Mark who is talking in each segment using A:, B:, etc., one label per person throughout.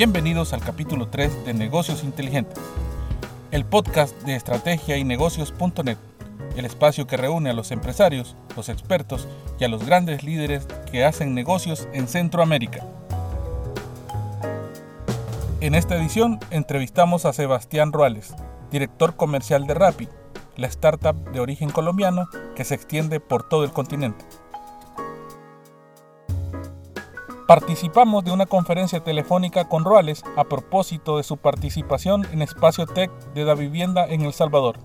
A: Bienvenidos al capítulo 3 de Negocios Inteligentes, el podcast de estrategia y negocios.net, el espacio que reúne a los empresarios, los expertos y a los grandes líderes que hacen negocios en Centroamérica. En esta edición entrevistamos a Sebastián Ruales, director comercial de Rappi, la startup de origen colombiano que se extiende por todo el continente. Participamos de una conferencia telefónica con Ruales a propósito de su participación en Espacio Tech de la Vivienda en El Salvador.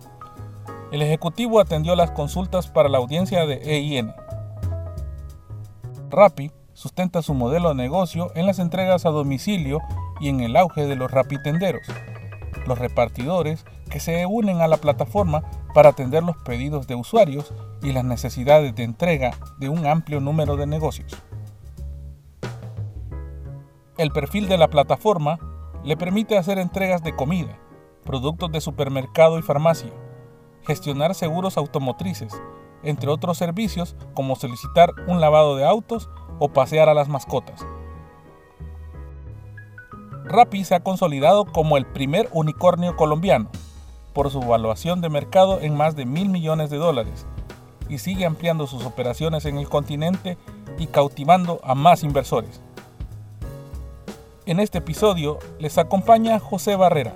A: El ejecutivo atendió las consultas para la audiencia de EIN. Rappi sustenta su modelo de negocio en las entregas a domicilio y en el auge de los rapitenderos, los repartidores que se unen a la plataforma para atender los pedidos de usuarios y las necesidades de entrega de un amplio número de negocios. El perfil de la plataforma le permite hacer entregas de comida, productos de supermercado y farmacia, gestionar seguros automotrices, entre otros servicios como solicitar un lavado de autos o pasear a las mascotas. Rappi se ha consolidado como el primer unicornio colombiano por su evaluación de mercado en más de mil millones de dólares y sigue ampliando sus operaciones en el continente y cautivando a más inversores. En este episodio les acompaña José Barrera,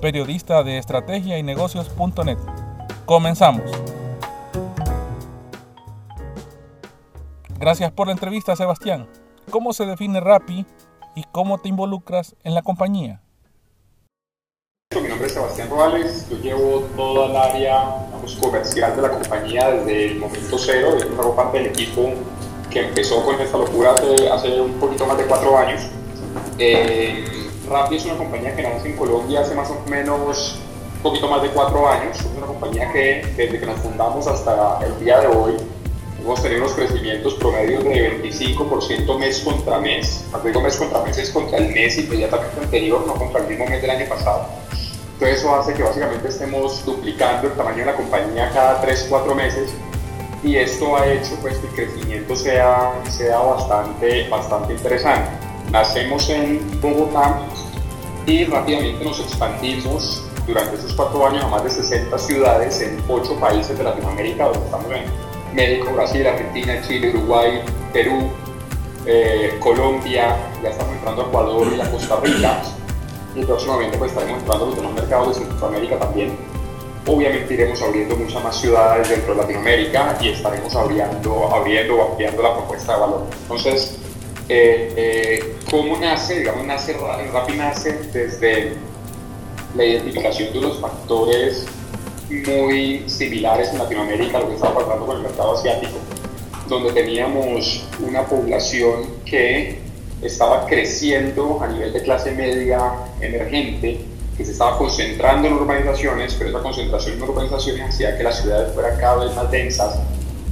A: periodista de estrategia y negocios.net. Comenzamos. Gracias por la entrevista, Sebastián. ¿Cómo se define Rappi y cómo te involucras en la compañía?
B: Mi nombre es Sebastián Ruales, yo llevo toda el área comercial de la compañía desde el momento cero, yo hago parte del equipo que empezó con esta locura hace, hace un poquito más de cuatro años eh, Rappi es una compañía que nace en Colombia hace más o menos un poquito más de cuatro años. Es una compañía que desde que nos fundamos hasta el día de hoy hemos tenido unos crecimientos promedios de 25% mes contra mes. Cuando digo mes contra mes es contra el mes inmediatamente anterior, no contra el mismo mes del año pasado. Entonces eso hace que básicamente estemos duplicando el tamaño de la compañía cada 3-4 meses y esto ha hecho pues, que el crecimiento sea, sea bastante, bastante interesante. Nacemos en Bogotá y rápidamente nos expandimos durante esos cuatro años a más de 60 ciudades en ocho países de Latinoamérica, donde estamos en México, Brasil, Argentina, Chile, Uruguay, Perú, eh, Colombia, ya estamos entrando a Ecuador y a Costa Rica, y próximamente pues estaremos entrando a los demás mercados de Centroamérica también. Obviamente iremos abriendo muchas más ciudades dentro de Latinoamérica y estaremos abriendo, abriendo o ampliando la propuesta de valor. Entonces, eh, eh, ¿Cómo nace? Digamos, nace, Rappi nace desde la identificación de unos factores muy similares en Latinoamérica a lo que estaba pasando con el mercado asiático, donde teníamos una población que estaba creciendo a nivel de clase media emergente, que se estaba concentrando en urbanizaciones, pero esa concentración en urbanizaciones hacía que las ciudades fueran cada vez más densas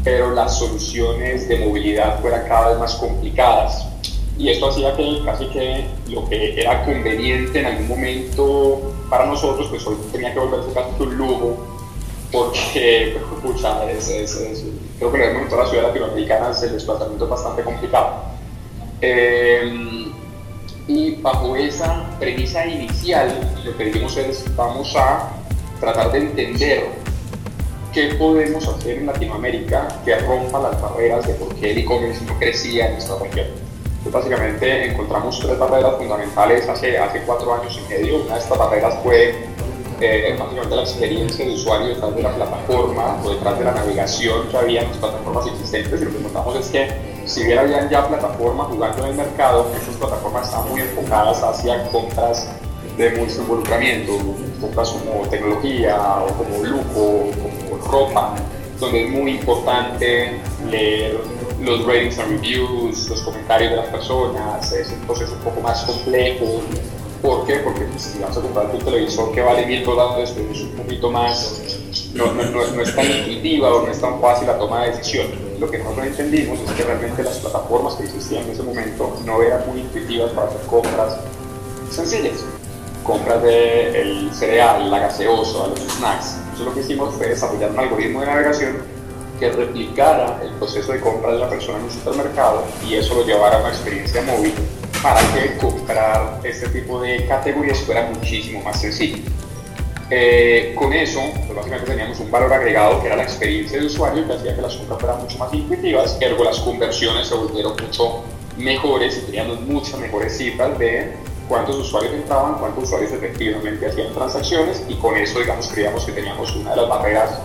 B: pero las soluciones de movilidad fueran cada vez más complicadas. Y esto hacía que casi que lo que era conveniente en algún momento para nosotros, pues hoy tenía que volverse casi un lujo, porque, pucha, es, es, creo que en toda la ciudad latinoamericana el desplazamiento es bastante complicado. Eh, y bajo esa premisa inicial, lo que dijimos es, vamos a tratar de entender ¿qué podemos hacer en Latinoamérica que rompa las barreras de por qué el e-commerce no crecía en nuestra región? Entonces, básicamente encontramos tres barreras fundamentales hace, hace cuatro años y medio. Una de estas barreras fue eh, básicamente la experiencia de usuario detrás de la plataforma o detrás de la navegación que había las plataformas existentes. Y lo que notamos es que si bien habían ya plataformas jugando en el mercado, esas plataformas estaban muy enfocadas hacia compras de mucho involucramiento, compras como tecnología o como lujo, ropa, donde es muy importante leer los ratings and reviews, los comentarios de las personas, es un proceso un poco más complejo. ¿Por qué? Porque pues, si vas a comprar tu televisor que vale mil dólares, pues es un poquito más, no, no, no, es tan intuitiva o no es tan fácil la toma de decisión. Lo que nosotros entendimos es que realmente las plataformas que existían en ese momento no eran muy intuitivas para hacer compras sencillas compras de el cereal, la gaseosa, los snacks. Entonces lo que hicimos fue desarrollar un algoritmo de navegación que replicara el proceso de compra de la persona en un supermercado y eso lo llevara a una experiencia móvil para que comprar este tipo de categorías fuera muchísimo más sencillo. Eh, con eso, pues básicamente teníamos un valor agregado que era la experiencia de usuario que hacía que las compras fueran mucho más intuitivas, ergo las conversiones se volvieron mucho mejores y teníamos muchas mejores cifras de cuántos usuarios entraban, cuántos usuarios efectivamente hacían transacciones y con eso digamos creíamos que teníamos una de las barreras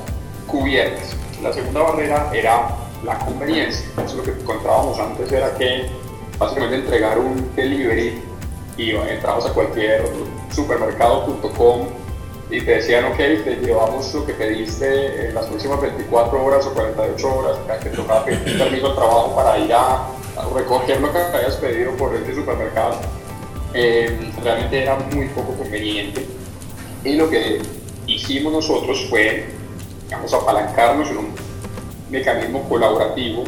B: cubiertas. La segunda barrera era la conveniencia. Eso lo que encontrábamos antes era que básicamente entregar un delivery y entramos a cualquier supermercado.com y te decían, ok, te llevamos lo que pediste en las próximas 24 horas o 48 horas, que te tocaba pedir permiso al trabajo para ir a, recoger lo que habías pedido por ese supermercado. Eh, realmente era muy poco conveniente. Y lo que hicimos nosotros fue, digamos, apalancarnos en un mecanismo colaborativo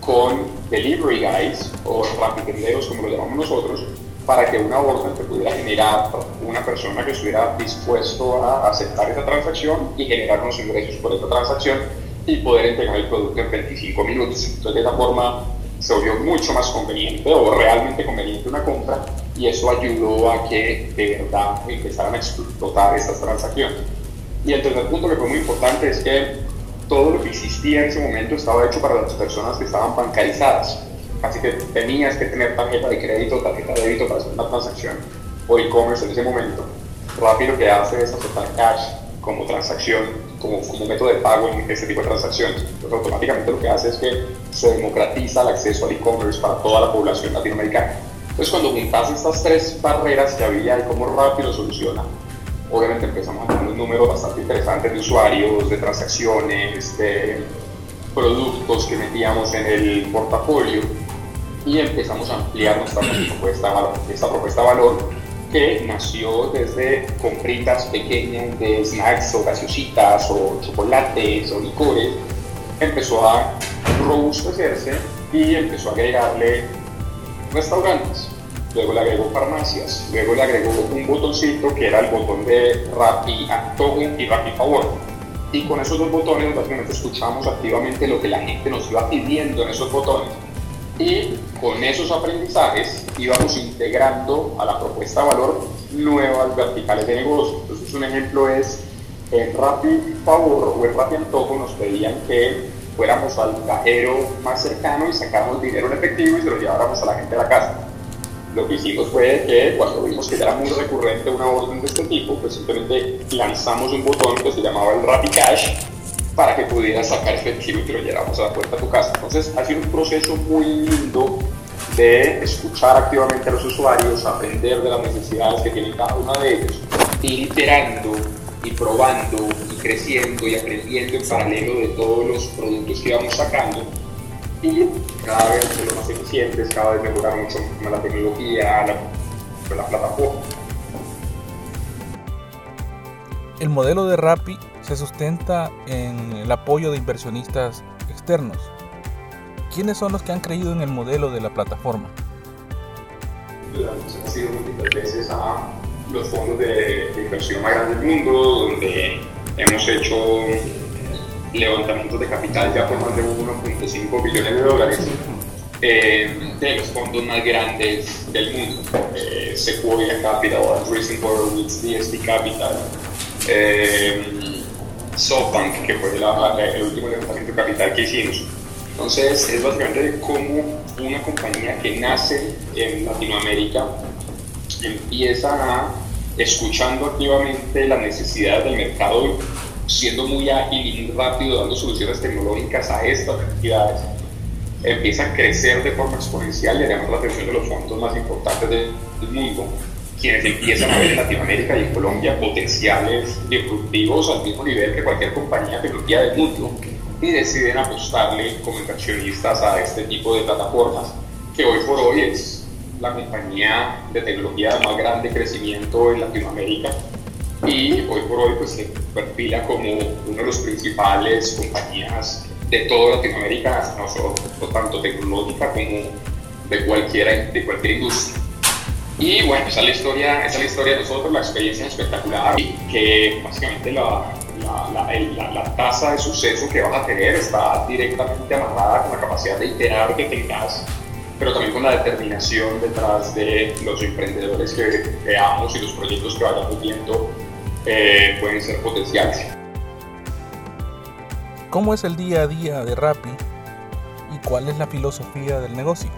B: con delivery guys o rapitenderos como lo llamamos nosotros para que una orden te pudiera generar una persona que estuviera dispuesto a aceptar esa transacción y generar unos ingresos por esa transacción y poder entregar el producto en 25 minutos. Entonces de esa forma se volvió mucho más conveniente o realmente conveniente una compra y eso ayudó a que de verdad empezaran a explotar estas transacciones. Y el tercer punto que fue muy importante es que todo lo que existía en ese momento estaba hecho para las personas que estaban bancarizadas. Así que tenías que tener tarjeta de crédito, tarjeta de débito para hacer una transacción o e-commerce en ese momento. Rappi lo que hace es aceptar cash como transacción, como, como método de pago en este tipo de transacciones. Entonces automáticamente lo que hace es que se democratiza el acceso al e-commerce para toda la población latinoamericana. Entonces cuando juntas estas tres barreras que había y cómo rápido soluciona, obviamente empezamos a tener unos números bastante interesantes de usuarios, de transacciones, de productos que metíamos en el portafolio y empezamos a ampliar nuestra propuesta, esta propuesta de valor que nació desde compritas pequeñas de snacks o gaseositas o chocolates o licores, empezó a robustecerse y empezó a agregarle restaurantes luego le agregó farmacias, luego le agregó un botoncito que era el botón de Rappi Antojo y Rappi Favor. Y con esos dos botones básicamente escuchamos activamente lo que la gente nos iba pidiendo en esos botones. Y con esos aprendizajes íbamos integrando a la propuesta valor nuevas verticales de negocio. Entonces un ejemplo es en Rappi Favor o en Rappi Antojo nos pedían que fuéramos al cajero más cercano y sacáramos dinero en efectivo y se lo lleváramos a la gente de la casa lo que hicimos fue que cuando vimos que era muy recurrente una orden de este tipo, pues simplemente lanzamos un botón que se llamaba el Rappi Cash para que pudieras sacar efectivo y te lo lleváramos a la puerta de tu casa. Entonces ha sido un proceso muy lindo de escuchar activamente a los usuarios, aprender de las necesidades que tienen cada uno de ellos, iterando y probando y creciendo y aprendiendo en paralelo de todos los productos que íbamos sacando y cada vez ser más eficientes, cada vez mejorar mucho más la tecnología, la, la plataforma.
A: El modelo de Rappi se sustenta en el apoyo de inversionistas externos. ¿Quiénes son los que han creído en el modelo de la plataforma?
B: Hemos sido múltiples veces a los fondos de, inversión más grandes del mundo, donde hemos hecho levantamientos de capital ya por más de 1.5 billones de dólares eh, de los fondos más grandes del mundo. Eh, Sequoia Capital, Andreessen Horowitz, DST Capital, eh, SoftBank, que fue el último levantamiento de capital que hicimos. Entonces, es básicamente como una compañía que nace en Latinoamérica empieza a, escuchando activamente las necesidades del mercado siendo muy ágil y rápido, dando soluciones tecnológicas a estas necesidades, empieza a crecer de forma exponencial y además la atención de los fondos más importantes del mundo, quienes empiezan a ver en Latinoamérica y en Colombia potenciales disruptivos al mismo nivel que cualquier compañía tecnología del mundo y deciden apostarle como inversionistas a este tipo de plataformas que hoy por hoy es la compañía de tecnología de más grande crecimiento en Latinoamérica y hoy por hoy pues se perfila como una de las principales compañías de toda Latinoamérica, no tanto tecnológica como de cualquier, de cualquier industria. Y bueno, esa es la historia, esa es la historia de nosotros, la experiencia espectacular, y que básicamente la, la, la, tasa de suceso que vas a tener está directamente amarrada con la capacidad de iterar que tengas pero también con la determinación detrás de los emprendedores que veamos y los proyectos que vayamos viendo eh, pueden ser potenciales.
A: ¿Cómo es el día a día de Rappi y cuál es la filosofía del negocio?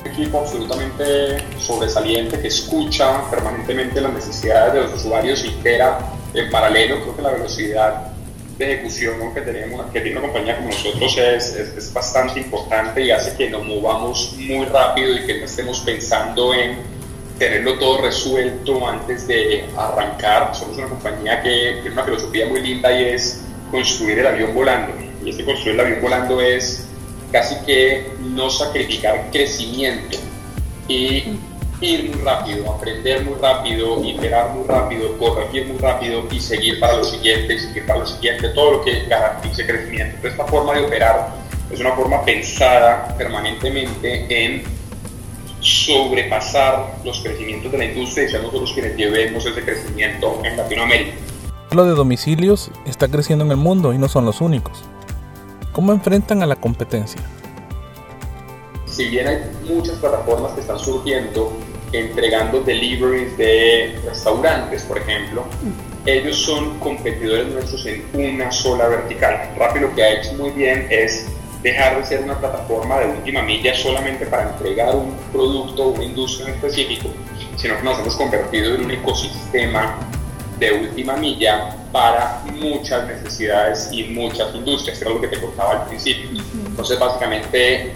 B: Un equipo absolutamente sobresaliente que escucha permanentemente las necesidades de los usuarios y en paralelo. Creo que la velocidad de ejecución que tenemos, que tiene una compañía como nosotros es, es, bastante importante y hace que nos movamos muy rápido y que no estemos pensando en tenerlo todo resuelto antes de arrancar. Somos una compañía que tiene una filosofía muy linda y es construir el avión volando. Y este construir el avión volando es casi que no sacrificar crecimiento y ir muy rápido, aprender muy rápido, iterar muy rápido, corregir muy rápido y seguir para lo siguiente, seguir para lo siguiente, todo lo que garantice crecimiento. Entonces, esta forma de operar es una forma pensada permanentemente en sobrepasar los crecimientos de la industria y ser nosotros quienes llevemos ese crecimiento en Latinoamérica.
A: Lo de domicilios está creciendo en el mundo y no son los únicos. ¿Cómo enfrentan a la competencia?
B: Si bien hay muchas plataformas que están surgiendo, entregando deliveries de restaurantes, por ejemplo, ellos son competidores nuestros en una sola vertical. Rappi lo que ha hecho muy bien es dejar de ser una plataforma de última milla solamente para entregar un producto o una industria en específico, sino que nos hemos convertido en un ecosistema de última milla para muchas necesidades y muchas industrias, que era lo que te contaba al principio. Entonces, básicamente,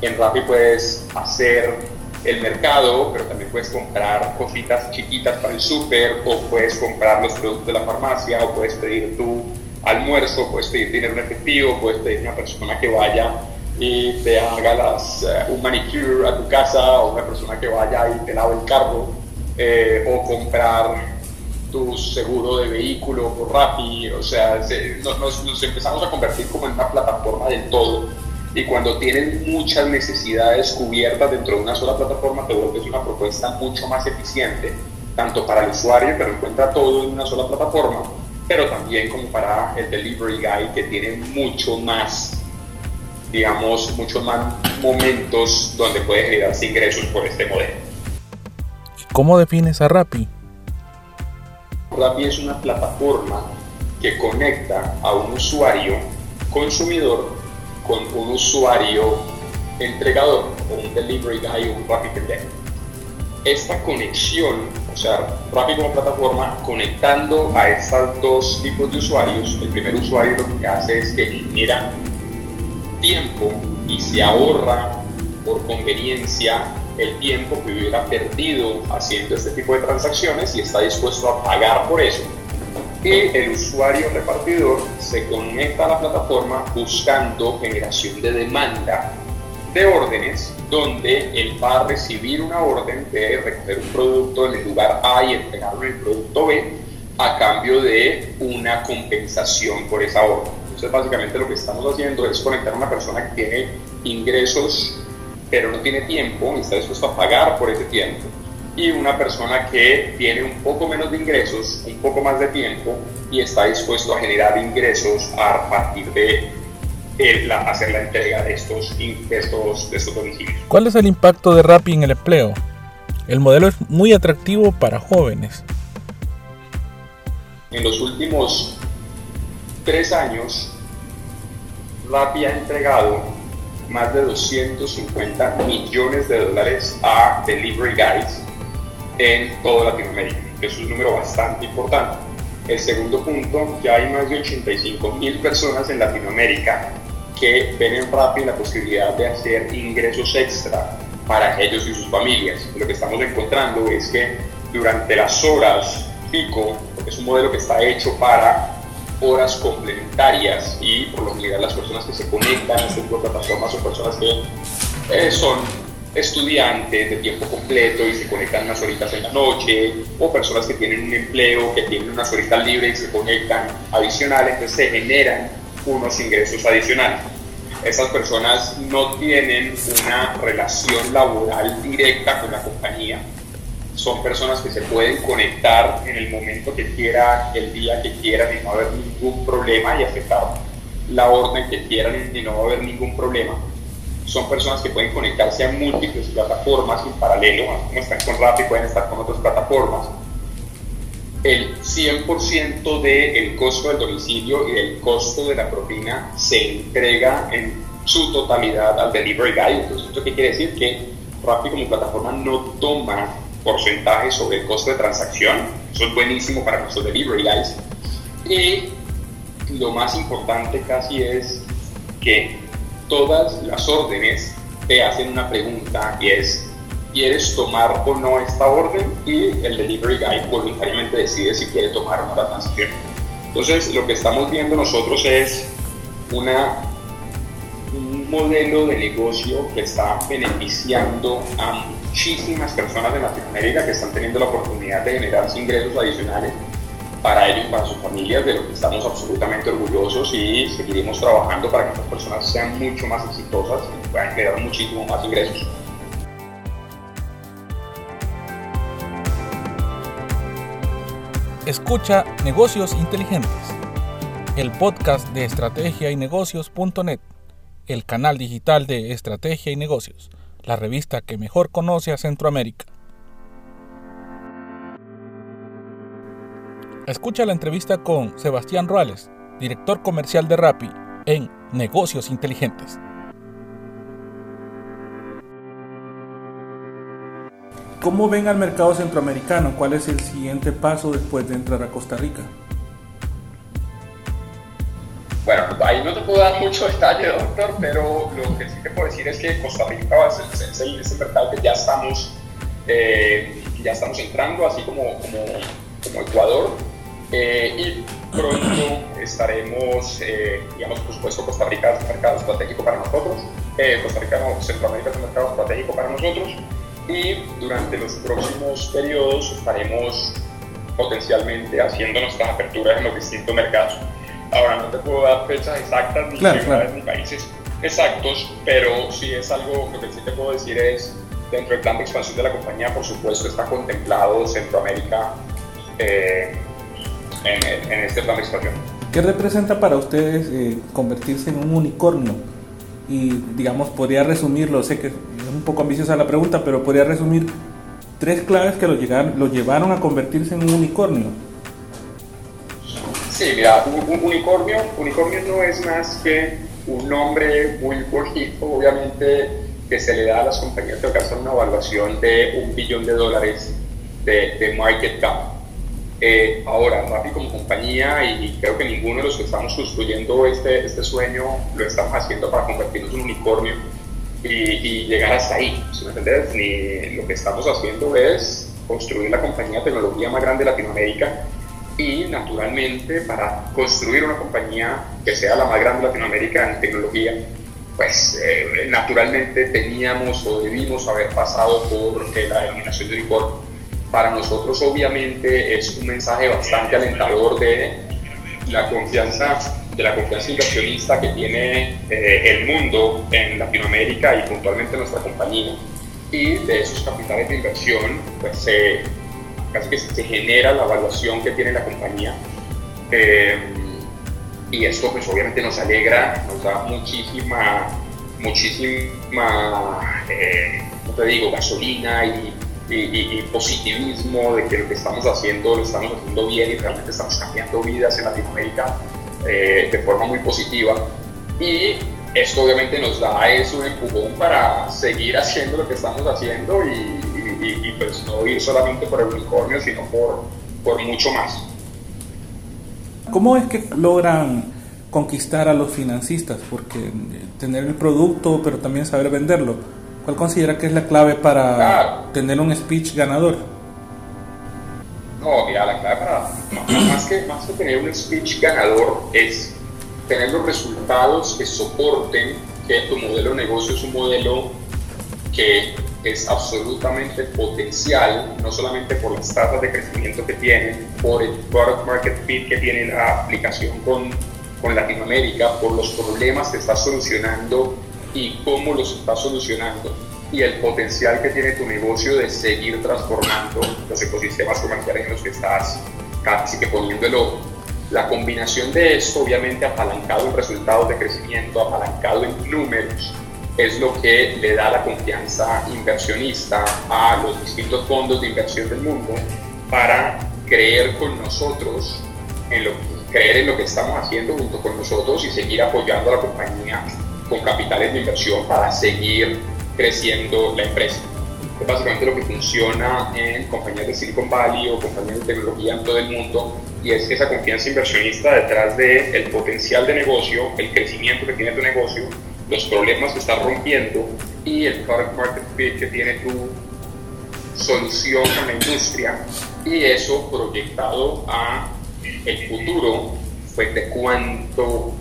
B: en Rappi puedes hacer el mercado, pero también puedes comprar cositas chiquitas para el súper, o puedes comprar los productos de la farmacia, o puedes pedir tu almuerzo, puedes pedir dinero en efectivo, puedes pedir una persona que vaya y te haga las, eh, un manicure a tu casa, o una persona que vaya y te lave el carro, eh, o comprar tu seguro de vehículo por Rappi, o sea, nos, nos empezamos a convertir como en una plataforma del todo y cuando tienen muchas necesidades cubiertas dentro de una sola plataforma, te vuelves una propuesta mucho más eficiente, tanto para el usuario que lo encuentra todo en una sola plataforma, pero también como para el delivery guy que tiene mucho más, digamos, muchos más momentos donde puede generarse ingresos por este modelo.
A: ¿Cómo defines a Rappi?
B: Rappi es una plataforma que conecta a un usuario consumidor con un usuario entregador, o un delivery guy o un Pendek. Esta conexión, o sea, Rappi como plataforma, conectando a estos dos tipos de usuarios, el primer usuario lo que hace es que genera tiempo y se ahorra por conveniencia el tiempo que hubiera perdido haciendo este tipo de transacciones y está dispuesto a pagar por eso y el usuario repartidor se conecta a la plataforma buscando generación de demanda de órdenes donde él va a recibir una orden de recoger un producto en el lugar A y entregarlo en el producto B a cambio de una compensación por esa orden. Entonces básicamente lo que estamos haciendo es conectar a una persona que tiene ingresos pero no tiene tiempo y está dispuesto a pagar por ese tiempo y una persona que tiene un poco menos de ingresos, un poco más de tiempo y está dispuesto a generar ingresos a partir de hacer la entrega de estos, de estos, de estos domicilios.
A: ¿Cuál es el impacto de Rappi en el empleo? El modelo es muy atractivo para jóvenes.
B: En los últimos tres años, Rappi ha entregado más de 250 millones de dólares a delivery guys en toda Latinoamérica. Es un número bastante importante. El segundo punto, ya hay más de 85 mil personas en Latinoamérica que ven en Rappi la posibilidad de hacer ingresos extra para ellos y sus familias. Lo que estamos encontrando es que durante las horas pico, porque es un modelo que está hecho para horas complementarias y por lo general las personas que se conectan a de plataformas son personas que eh, son estudiantes de tiempo completo y se conectan unas horitas en la noche, o personas que tienen un empleo, que tienen unas horitas libres y se conectan adicionales, entonces se generan unos ingresos adicionales. Esas personas no tienen una relación laboral directa con la compañía, son personas que se pueden conectar en el momento que quieran, el día que quieran y no va a haber ningún problema y aceptar la orden que quieran y no va a haber ningún problema son personas que pueden conectarse a múltiples plataformas en paralelo, como están con Rappi, pueden estar con otras plataformas. El 100% del costo del domicilio y el costo de la propina se entrega en su totalidad al delivery guy. Entonces, ¿esto qué quiere decir? Que Rappi como plataforma no toma porcentaje sobre el costo de transacción. Eso es buenísimo para nuestros delivery guys. Y lo más importante casi es que todas las órdenes te hacen una pregunta y es, ¿quieres tomar o no esta orden? Y el delivery guy voluntariamente decide si quiere tomar o no la transacción. Entonces, lo que estamos viendo nosotros es una, un modelo de negocio que está beneficiando a muchísimas personas de Latinoamérica que están teniendo la oportunidad de generarse ingresos adicionales para ellos y para sus familias, de lo que estamos absolutamente orgullosos y seguiremos trabajando para que estas personas sean mucho más exitosas y puedan generar muchísimo más ingresos.
A: Escucha Negocios Inteligentes, el podcast de estrategia y negocios.net, el canal digital de estrategia y negocios, la revista que mejor conoce a Centroamérica. Escucha la entrevista con Sebastián Ruales, director comercial de Rappi, en Negocios Inteligentes. ¿Cómo ven al mercado centroamericano? ¿Cuál es el siguiente paso después de entrar a Costa Rica?
B: Bueno, ahí no te puedo dar mucho detalle, doctor, pero lo que sí te puedo decir es que Costa Rica es, es, el, mercado que ya estamos, eh, ya estamos entrando, así como, como, como Ecuador. Eh, y pronto estaremos, eh, digamos, por supuesto, Costa Rica es un mercado estratégico para nosotros, eh, Costa Rica no, Centroamérica es un mercado estratégico para nosotros y durante los próximos periodos estaremos potencialmente haciendo nuestras aperturas en los distintos mercados. Ahora no te puedo dar fechas exactas ni ciudades ni países exactos, pero sí es algo, lo que sí te puedo decir es, dentro del plan de expansión de la compañía, por supuesto, está contemplado Centroamérica. Eh, en, este plan de expansión.
A: ¿Qué representa para ustedes eh, convertirse en un unicornio? Y digamos, podría resumirlo, sé que es un poco ambiciosa la pregunta, pero podría resumir tres claves que lo, llegaron, lo llevaron a convertirse en un unicornio.
B: Sí, mira, un, unicornio, unicornio no es más que un nombre muy bonito, obviamente, que se le da a las compañías que alcanzan una evaluación de un billón de dólares de, de market cap. Eh, ahora, Rappi como compañía, y creo que ninguno de los que estamos construyendo este, este sueño lo estamos haciendo para convertirnos en un unicornio y, llegar hasta ahí, ¿sí me entiendes? Ni lo que estamos haciendo es construir la compañía de tecnología más grande de Latinoamérica y naturalmente para construir una compañía que sea la más grande de Latinoamérica en tecnología, pues eh, naturalmente teníamos o debimos haber pasado por la denominación de unicornio para nosotros obviamente es un mensaje bastante alentador de la confianza de la confianza inversionista que tiene eh, el mundo en Latinoamérica y puntualmente nuestra compañía. Y de esos capitales de inversión pues casi que se genera la evaluación que tiene la compañía. Eh, y esto pues obviamente nos alegra nos da muchísima muchísima eh, te digo gasolina y y, positivismo de que lo que estamos haciendo lo estamos haciendo bien y realmente estamos cambiando vidas en Latinoamérica eh, de forma muy positiva. Y esto obviamente nos da eso un empujón para seguir haciendo lo que estamos haciendo y, pues no ir solamente por el unicornio, sino por, por mucho más.
A: ¿Cómo es que logran conquistar a los financistas? Porque tener el producto, pero también saber venderlo ¿Cuál considera que es la clave para tener un speech ganador?
B: No, mira, la clave para más que, más que tener un speech ganador es tener los resultados que soporten que tu modelo de negocio es un modelo que es absolutamente potencial, no solamente por las tasas de crecimiento que tiene, por el product market fit que tiene la aplicación con, con Latinoamérica, por los problemas que está solucionando y cómo los estás solucionando y el potencial que tiene tu negocio de seguir transformando los ecosistemas comerciales en los que estás casi que poniéndolo. La combinación de esto, obviamente apalancado en resultados de crecimiento, apalancado en números, es lo que le da la confianza inversionista a los distintos fondos de inversión del mundo para creer con nosotros, en lo, creer en lo que estamos haciendo junto con nosotros y seguir apoyando a la compañía con capitales de inversión para seguir creciendo la empresa. Es básicamente lo que funciona en compañías de Silicon Valley o compañías de tecnología en todo el mundo y es esa confianza inversionista detrás del el potencial de negocio, el crecimiento que tiene tu negocio, los problemas que estás rompiendo y el product market fit que tiene tu solución a la industria y eso proyectado a el futuro pues de cuánto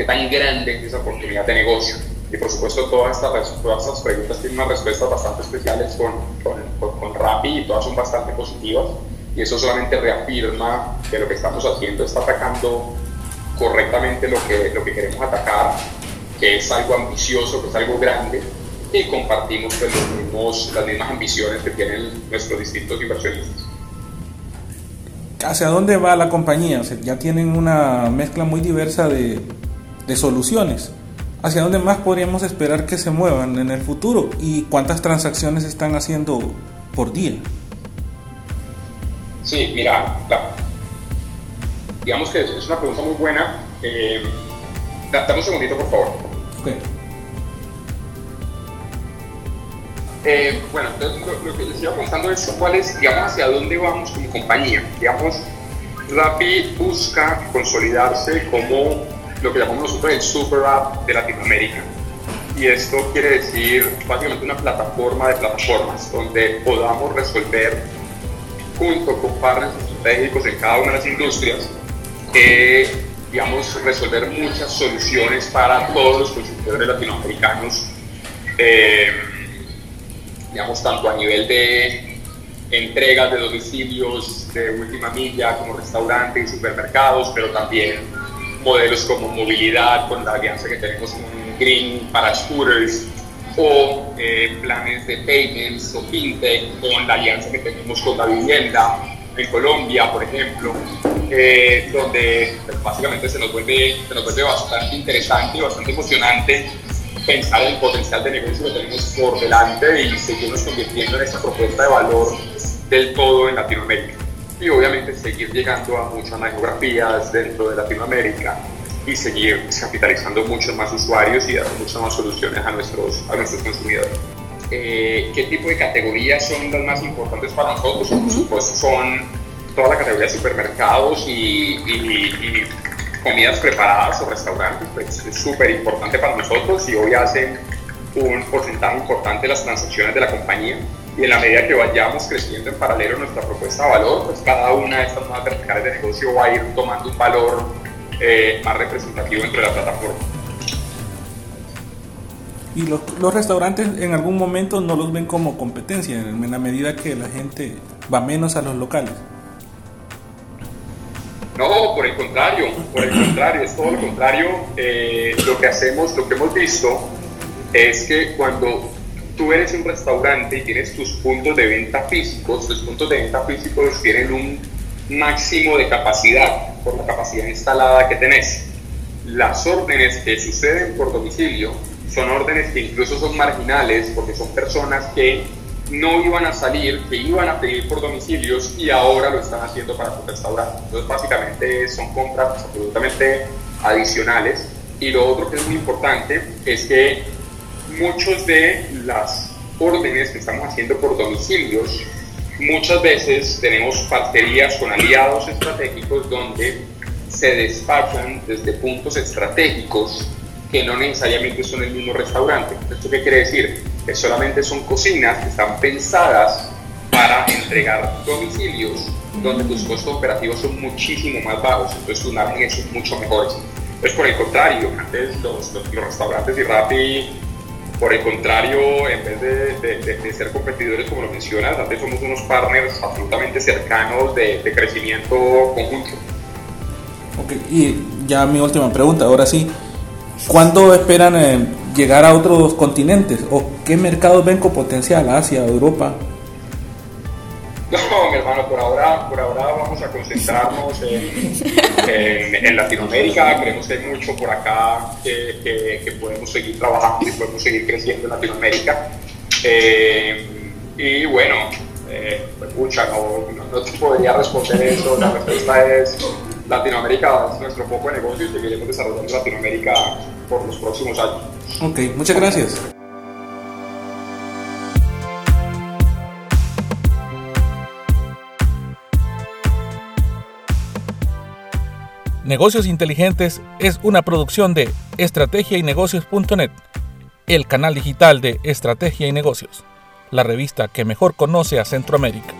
B: qué tan grande es esa oportunidad de negocio y por supuesto todas estas, todas estas preguntas tienen unas respuestas bastante especiales con, con, con, Rappi y todas son bastante positivas y eso solamente reafirma que lo que estamos haciendo está atacando correctamente lo que, lo que queremos atacar, que es algo ambicioso, que es algo grande y compartimos pues, los mismos, las mismas ambiciones que tienen nuestros distintos inversionistas.
A: ¿Hacia dónde va la compañía? O sea, ya tienen una mezcla muy diversa de, de soluciones. ¿Hacia dónde más podríamos esperar que se muevan en el futuro? ¿Y cuántas transacciones están haciendo por día?
B: Sí, mira, digamos que es una pregunta muy buena. Eh, dame un segundito, por favor. Okay. Eh, bueno, entonces lo, que les iba contando es cuál es, digamos, hacia dónde vamos como compañía. Digamos, Rappi busca consolidarse como lo que llamamos nosotros el super app de Latinoamérica. Y esto quiere decir básicamente una plataforma de plataformas donde podamos resolver junto con partners estratégicos en cada una de las industrias, eh, digamos, resolver muchas soluciones para todos los consumidores latinoamericanos, eh, digamos, tanto a nivel de entregas de domicilios de última milla como restaurantes y supermercados, pero también modelos como movilidad con la alianza que tenemos con Green para scooters o eh, planes de payments o fintech con la alianza que tenemos con la vivienda en Colombia, por ejemplo, eh, donde pues, básicamente se nos, vuelve, se nos vuelve bastante interesante y bastante emocionante pensar en el potencial de negocio que tenemos por delante y seguirnos convirtiendo en esta propuesta de valor del todo en Latinoamérica y obviamente seguir llegando a muchas más geografías dentro de Latinoamérica y seguir capitalizando muchos más usuarios y dar muchas más soluciones a nuestros, a nuestros consumidores. Eh, ¿Qué tipo de categorías son las más importantes para nosotros? Por supuesto son toda la categoría de supermercados y, y, comidas preparadas o restaurantes, pues es súper importante para nosotros y hoy hacen un porcentaje importante de las transacciones de la compañía y en la medida que vayamos creciendo en paralelo nuestra propuesta de valor, pues cada una de estas nuevas verticales de negocio va a ir tomando un valor eh, más representativo dentro de la plataforma.
A: Y los, los, restaurantes en algún momento no los ven como competencia, en la medida que la gente va menos a los locales.
B: No, por el contrario, por el contrario, es todo lo contrario. Eh, lo que hacemos, lo que hemos visto es que cuando tú eres un restaurante y tienes tus puntos de venta físicos, tus puntos de venta físicos tienen un máximo de capacidad por la capacidad instalada que tenés. Las órdenes que suceden por domicilio son órdenes que incluso son marginales porque son personas que no iban a salir, que iban a pedir por domicilios y ahora lo están haciendo para tu restaurante. Entonces básicamente son compras absolutamente adicionales. Y lo otro que es muy importante es que muchos de las órdenes que estamos haciendo por domicilios, muchas veces tenemos parcerías con aliados estratégicos donde se despachan desde puntos estratégicos que no necesariamente son el mismo restaurante. ¿Esto qué quiere decir? Que solamente son cocinas que están pensadas para entregar domicilios donde tus costos operativos son muchísimo más bajos, entonces tus márgenes son mucho mejores. Pues por el contrario, antes los, los, los restaurantes y Rappi por el contrario, en vez de, ser competidores como lo mencionas, antes somos unos partners absolutamente cercanos de, crecimiento conjunto.
A: Ok, y ya mi última pregunta, ahora sí, ¿cuándo esperan eh, llegar a otros continentes? ¿O qué mercados ven con potencial? ¿Asia, Europa?
B: No, mi hermano, por ahora, por ahora vamos a concentrarnos en, en, Latinoamérica. Creemos que hay mucho por acá que, que, podemos seguir trabajando y podemos seguir creciendo en Latinoamérica. Eh, y bueno, eh, escucha, no, no, te podría responder eso. La respuesta es Latinoamérica es nuestro foco de negocio y seguiremos desarrollando Latinoamérica por los próximos años.
C: Ok, muchas gracias.
A: Negocios Inteligentes es una producción de estrategia y negocios.net, el canal digital de Estrategia y Negocios, la revista que mejor conoce a Centroamérica.